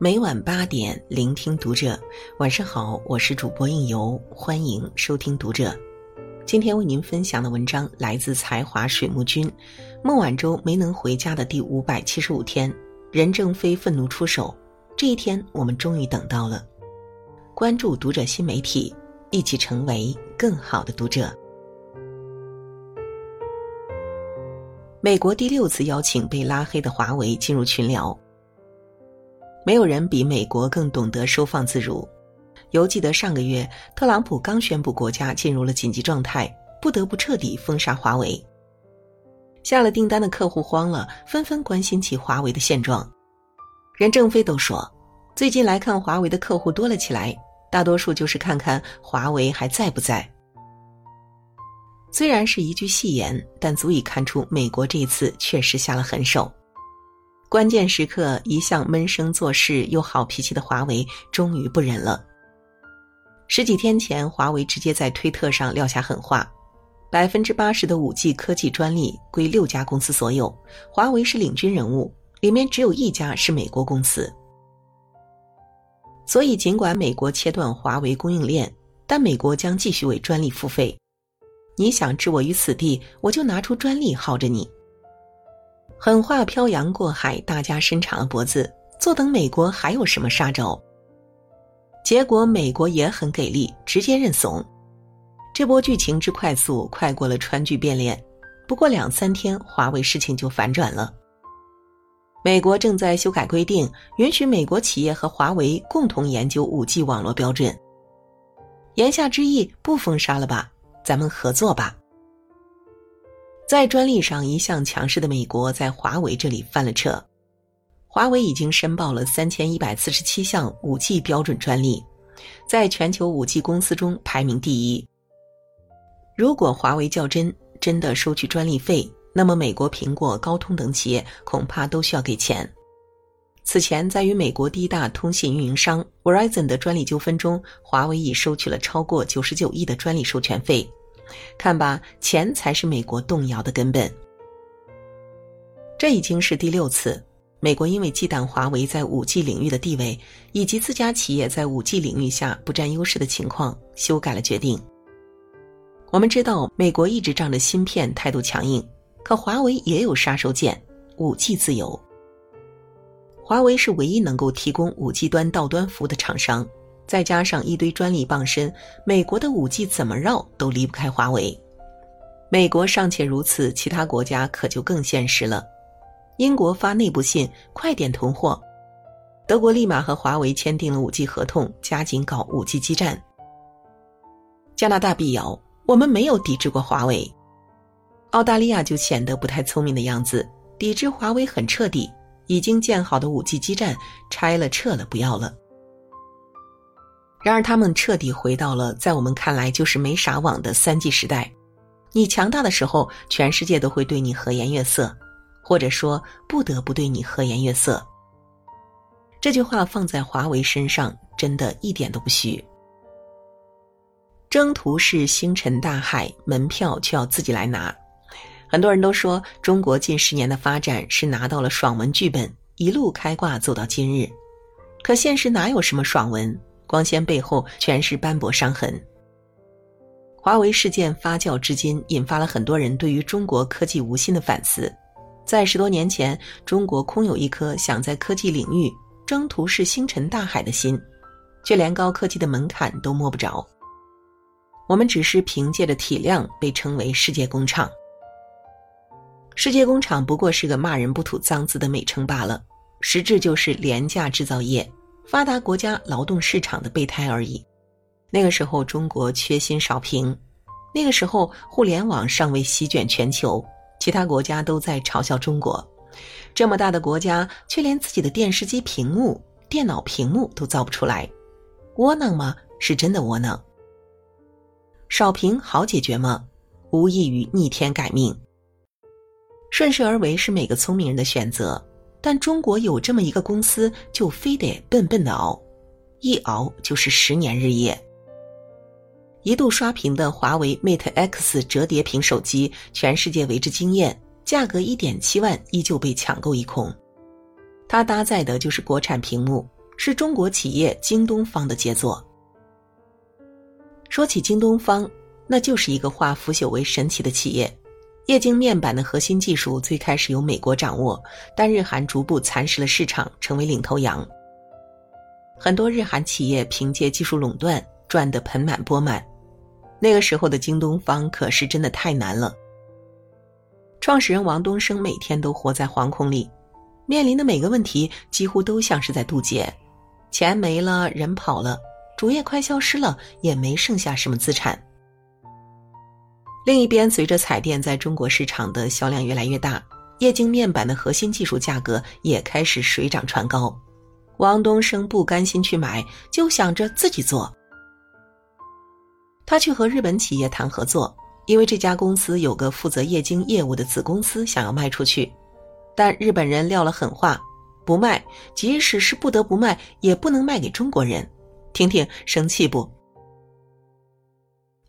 每晚八点，聆听读者。晚上好，我是主播应由，欢迎收听读者。今天为您分享的文章来自才华水木君。孟晚舟没能回家的第五百七十五天，任正非愤怒出手。这一天，我们终于等到了。关注读者新媒体，一起成为更好的读者。美国第六次邀请被拉黑的华为进入群聊。没有人比美国更懂得收放自如。犹记得上个月，特朗普刚宣布国家进入了紧急状态，不得不彻底封杀华为。下了订单的客户慌了，纷纷关心起华为的现状。任正非都说，最近来看华为的客户多了起来，大多数就是看看华为还在不在。虽然是一句戏言，但足以看出美国这次确实下了狠手。关键时刻，一向闷声做事又好脾气的华为终于不忍了。十几天前，华为直接在推特上撂下狠话：百分之八十的五 G 科技专利归六家公司所有，华为是领军人物，里面只有一家是美国公司。所以，尽管美国切断华为供应链，但美国将继续为专利付费。你想置我于死地，我就拿出专利耗着你。狠话漂洋过海，大家伸长了脖子，坐等美国还有什么杀招。结果美国也很给力，直接认怂。这波剧情之快速，快过了川剧变脸。不过两三天，华为事情就反转了。美国正在修改规定，允许美国企业和华为共同研究五 G 网络标准。言下之意，不封杀了吧？咱们合作吧。在专利上一向强势的美国，在华为这里翻了车。华为已经申报了三千一百四十七项五 G 标准专利，在全球五 G 公司中排名第一。如果华为较真，真的收取专利费，那么美国苹果、高通等企业恐怕都需要给钱。此前，在与美国第一大通信运营商 Verizon 的专利纠纷中，华为已收取了超过九十九亿的专利授权费。看吧，钱才是美国动摇的根本。这已经是第六次，美国因为忌惮华为在五 G 领域的地位，以及自家企业在五 G 领域下不占优势的情况，修改了决定。我们知道，美国一直仗着芯片态度强硬，可华为也有杀手锏——五 G 自由。华为是唯一能够提供五 G 端到端服务的厂商。再加上一堆专利傍身，美国的五 G 怎么绕都离不开华为。美国尚且如此，其他国家可就更现实了。英国发内部信，快点囤货。德国立马和华为签订了五 G 合同，加紧搞五 G 基站。加拿大辟谣，我们没有抵制过华为。澳大利亚就显得不太聪明的样子，抵制华为很彻底，已经建好的五 G 基站拆了撤了，不要了。然而，他们彻底回到了在我们看来就是没啥网的三 G 时代。你强大的时候，全世界都会对你和颜悦色，或者说不得不对你和颜悦色。这句话放在华为身上，真的一点都不虚。征途是星辰大海，门票却要自己来拿。很多人都说，中国近十年的发展是拿到了爽文剧本，一路开挂走到今日。可现实哪有什么爽文？光鲜背后全是斑驳伤痕。华为事件发酵至今，引发了很多人对于中国科技无心的反思。在十多年前，中国空有一颗想在科技领域征途是星辰大海的心，却连高科技的门槛都摸不着。我们只是凭借着体量被称为世界工厂。世界工厂不过是个骂人不吐脏字的美称罢了，实质就是廉价制造业。发达国家劳动市场的备胎而已。那个时候，中国缺芯少屏；那个时候，互联网尚未席卷全球，其他国家都在嘲笑中国。这么大的国家，却连自己的电视机屏幕、电脑屏幕都造不出来，窝囊吗？是真的窝囊。少屏好解决吗？无异于逆天改命。顺势而为是每个聪明人的选择。但中国有这么一个公司，就非得笨笨的熬，一熬就是十年日夜。一度刷屏的华为 Mate X 折叠屏手机，全世界为之惊艳，价格一点七万依旧被抢购一空。它搭载的就是国产屏幕，是中国企业京东方的杰作。说起京东方，那就是一个化腐朽为神奇的企业。液晶面板的核心技术最开始由美国掌握，但日韩逐步蚕食了市场，成为领头羊。很多日韩企业凭借技术垄断赚得盆满钵满。那个时候的京东方可是真的太难了。创始人王东升每天都活在惶恐里，面临的每个问题几乎都像是在渡劫：钱没了，人跑了，主业快消失了，也没剩下什么资产。另一边，随着彩电在中国市场的销量越来越大，液晶面板的核心技术价格也开始水涨船高。王东升不甘心去买，就想着自己做。他去和日本企业谈合作，因为这家公司有个负责液晶业务的子公司想要卖出去，但日本人撂了狠话，不卖，即使是不得不卖，也不能卖给中国人。听听生气不？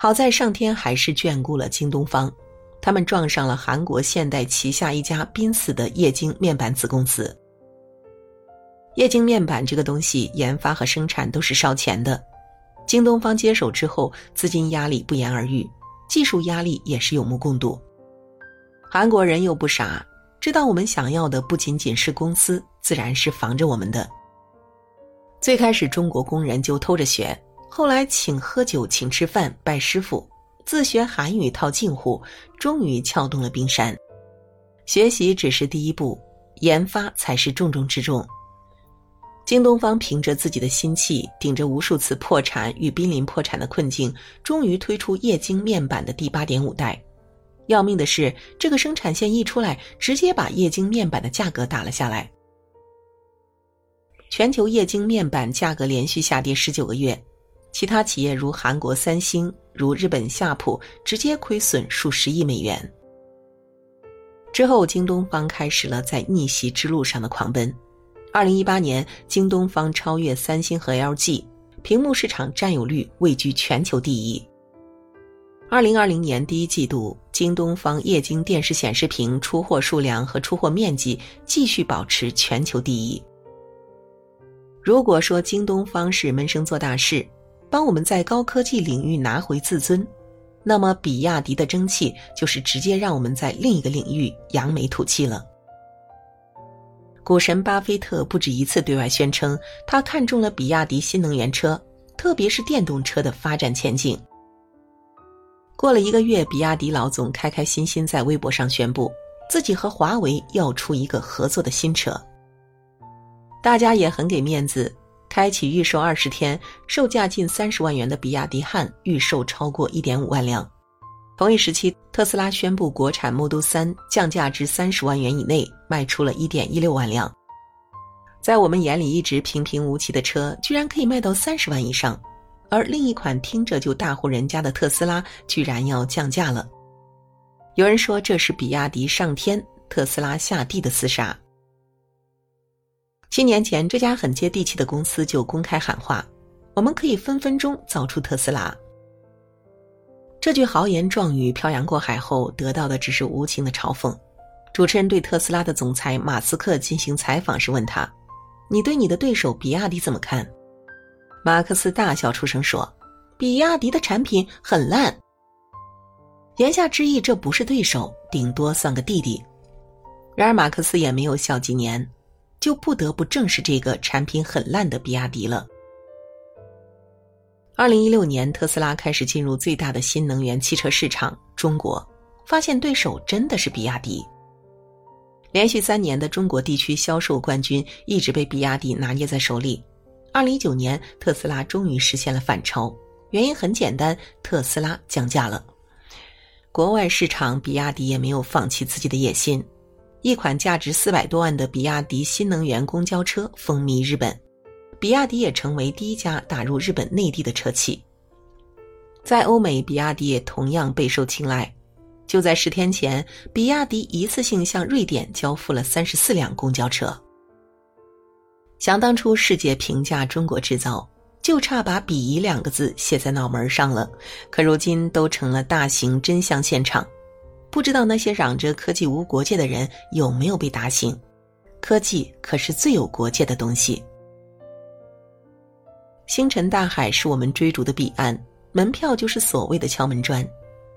好在上天还是眷顾了京东方，他们撞上了韩国现代旗下一家濒死的液晶面板子公司。液晶面板这个东西研发和生产都是烧钱的。京东方接手之后，资金压力不言而喻，技术压力也是有目共睹。韩国人又不傻，知道我们想要的不仅仅是公司，自然是防着我们的。最开始中国工人就偷着学，后来请喝酒、请吃饭、拜师傅，自学韩语套近乎，终于撬动了冰山。学习只是第一步，研发才是重中之重。京东方凭着自己的心气，顶着无数次破产与濒临破产的困境，终于推出液晶面板的第八点五代。要命的是，这个生产线一出来，直接把液晶面板的价格打了下来。全球液晶面板价格连续下跌十九个月，其他企业如韩国三星、如日本夏普，直接亏损数十亿美元。之后，京东方开始了在逆袭之路上的狂奔。二零一八年，京东方超越三星和 LG，屏幕市场占有率位居全球第一。二零二零年第一季度，京东方液晶电视显示屏出货数量和出货面积继续保持全球第一。如果说京东方是闷声做大事，帮我们在高科技领域拿回自尊，那么比亚迪的争气就是直接让我们在另一个领域扬眉吐气了。股神巴菲特不止一次对外宣称，他看中了比亚迪新能源车，特别是电动车的发展前景。过了一个月，比亚迪老总开开心心在微博上宣布，自己和华为要出一个合作的新车。大家也很给面子，开启预售二十天，售价近三十万元的比亚迪汉预售超过一点五万辆。同一时期，特斯拉宣布国产 Model 3降价至三十万元以内，卖出了一点一六万辆。在我们眼里一直平平无奇的车，居然可以卖到三十万以上，而另一款听着就大户人家的特斯拉，居然要降价了。有人说这是比亚迪上天，特斯拉下地的厮杀。七年前，这家很接地气的公司就公开喊话：“我们可以分分钟造出特斯拉。”这句豪言壮语漂洋过海后，得到的只是无情的嘲讽。主持人对特斯拉的总裁马斯克进行采访时问他：“你对你的对手比亚迪怎么看？”马克思大笑出声说：“比亚迪的产品很烂。”言下之意，这不是对手，顶多算个弟弟。然而马克思也没有笑几年，就不得不正视这个产品很烂的比亚迪了。二零一六年，特斯拉开始进入最大的新能源汽车市场——中国，发现对手真的是比亚迪。连续三年的中国地区销售冠军一直被比亚迪拿捏在手里。二零一九年，特斯拉终于实现了反超，原因很简单：特斯拉降价了。国外市场，比亚迪也没有放弃自己的野心，一款价值四百多万的比亚迪新能源公交车风靡日本。比亚迪也成为第一家打入日本内地的车企，在欧美，比亚迪也同样备受青睐。就在十天前，比亚迪一次性向瑞典交付了三十四辆公交车。想当初，世界评价中国制造，就差把“鄙夷”两个字写在脑门上了。可如今都成了大型真相现场，不知道那些嚷着科技无国界的人有没有被打醒？科技可是最有国界的东西。星辰大海是我们追逐的彼岸，门票就是所谓的敲门砖。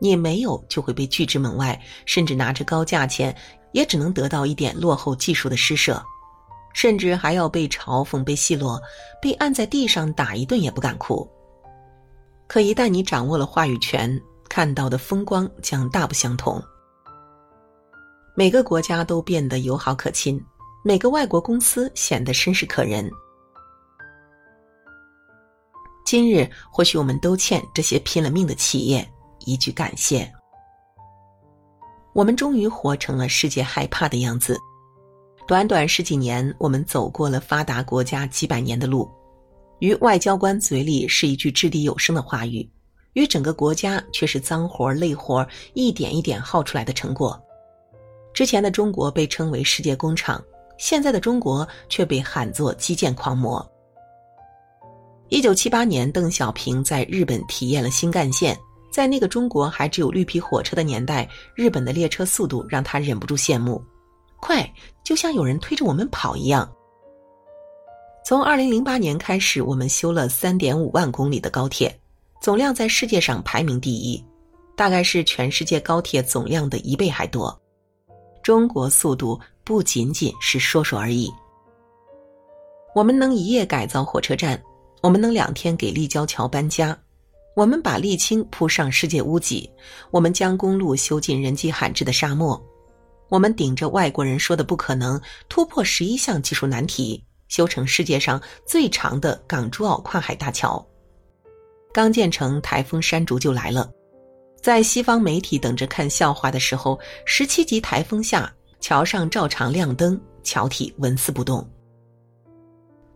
你没有就会被拒之门外，甚至拿着高价钱，也只能得到一点落后技术的施舍，甚至还要被嘲讽、被奚落、被按在地上打一顿也不敢哭。可一旦你掌握了话语权，看到的风光将大不相同。每个国家都变得友好可亲，每个外国公司显得绅士可人。今日或许我们都欠这些拼了命的企业。一句感谢，我们终于活成了世界害怕的样子。短短十几年，我们走过了发达国家几百年的路，于外交官嘴里是一句掷地有声的话语，与整个国家却是脏活累活一点一点耗出来的成果。之前的中国被称为世界工厂，现在的中国却被喊作基建狂魔。一九七八年，邓小平在日本体验了新干线。在那个中国还只有绿皮火车的年代，日本的列车速度让他忍不住羡慕，快就像有人推着我们跑一样。从二零零八年开始，我们修了三点五万公里的高铁，总量在世界上排名第一，大概是全世界高铁总量的一倍还多。中国速度不仅仅是说说而已。我们能一夜改造火车站，我们能两天给立交桥搬家。我们把沥青铺上世界屋脊，我们将公路修进人迹罕至的沙漠，我们顶着外国人说的不可能，突破十一项技术难题，修成世界上最长的港珠澳跨海大桥。刚建成，台风山竹就来了，在西方媒体等着看笑话的时候，十七级台风下，桥上照常亮灯，桥体纹丝不动。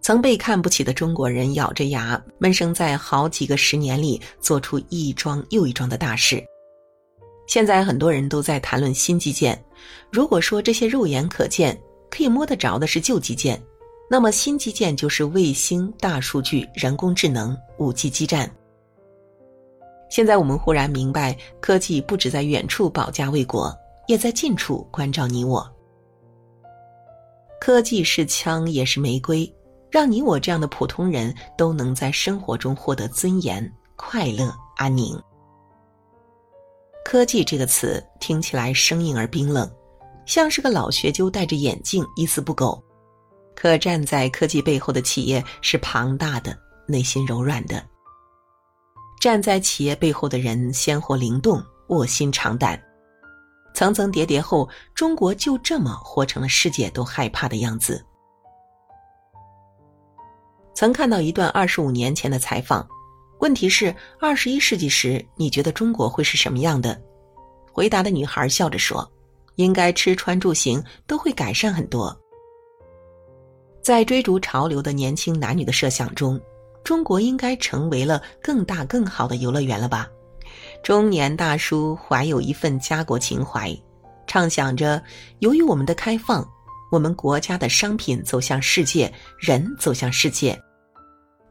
曾被看不起的中国人咬着牙闷声，在好几个十年里做出一桩又一桩的大事。现在很多人都在谈论新基建，如果说这些肉眼可见、可以摸得着的是旧基建，那么新基建就是卫星、大数据、人工智能、五 G 基站。现在我们忽然明白，科技不止在远处保家卫国，也在近处关照你我。科技是枪，也是玫瑰。让你我这样的普通人都能在生活中获得尊严、快乐、安宁。科技这个词听起来生硬而冰冷，像是个老学究戴着眼镜，一丝不苟。可站在科技背后的企业是庞大的，内心柔软的。站在企业背后的人鲜活灵动，卧薪尝胆。层层叠叠后，中国就这么活成了世界都害怕的样子。曾看到一段二十五年前的采访，问题是二十一世纪时你觉得中国会是什么样的？回答的女孩笑着说：“应该吃穿住行都会改善很多。”在追逐潮流的年轻男女的设想中，中国应该成为了更大更好的游乐园了吧？中年大叔怀有一份家国情怀，畅想着由于我们的开放，我们国家的商品走向世界，人走向世界。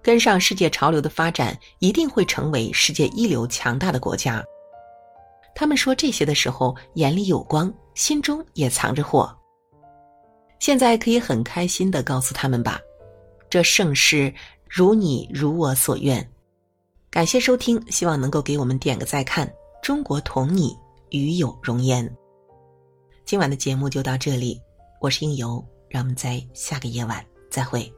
跟上世界潮流的发展，一定会成为世界一流强大的国家。他们说这些的时候，眼里有光，心中也藏着火。现在可以很开心的告诉他们吧，这盛世如你如我所愿。感谢收听，希望能够给我们点个再看。中国同你与有容焉。今晚的节目就到这里，我是应由，让我们在下个夜晚再会。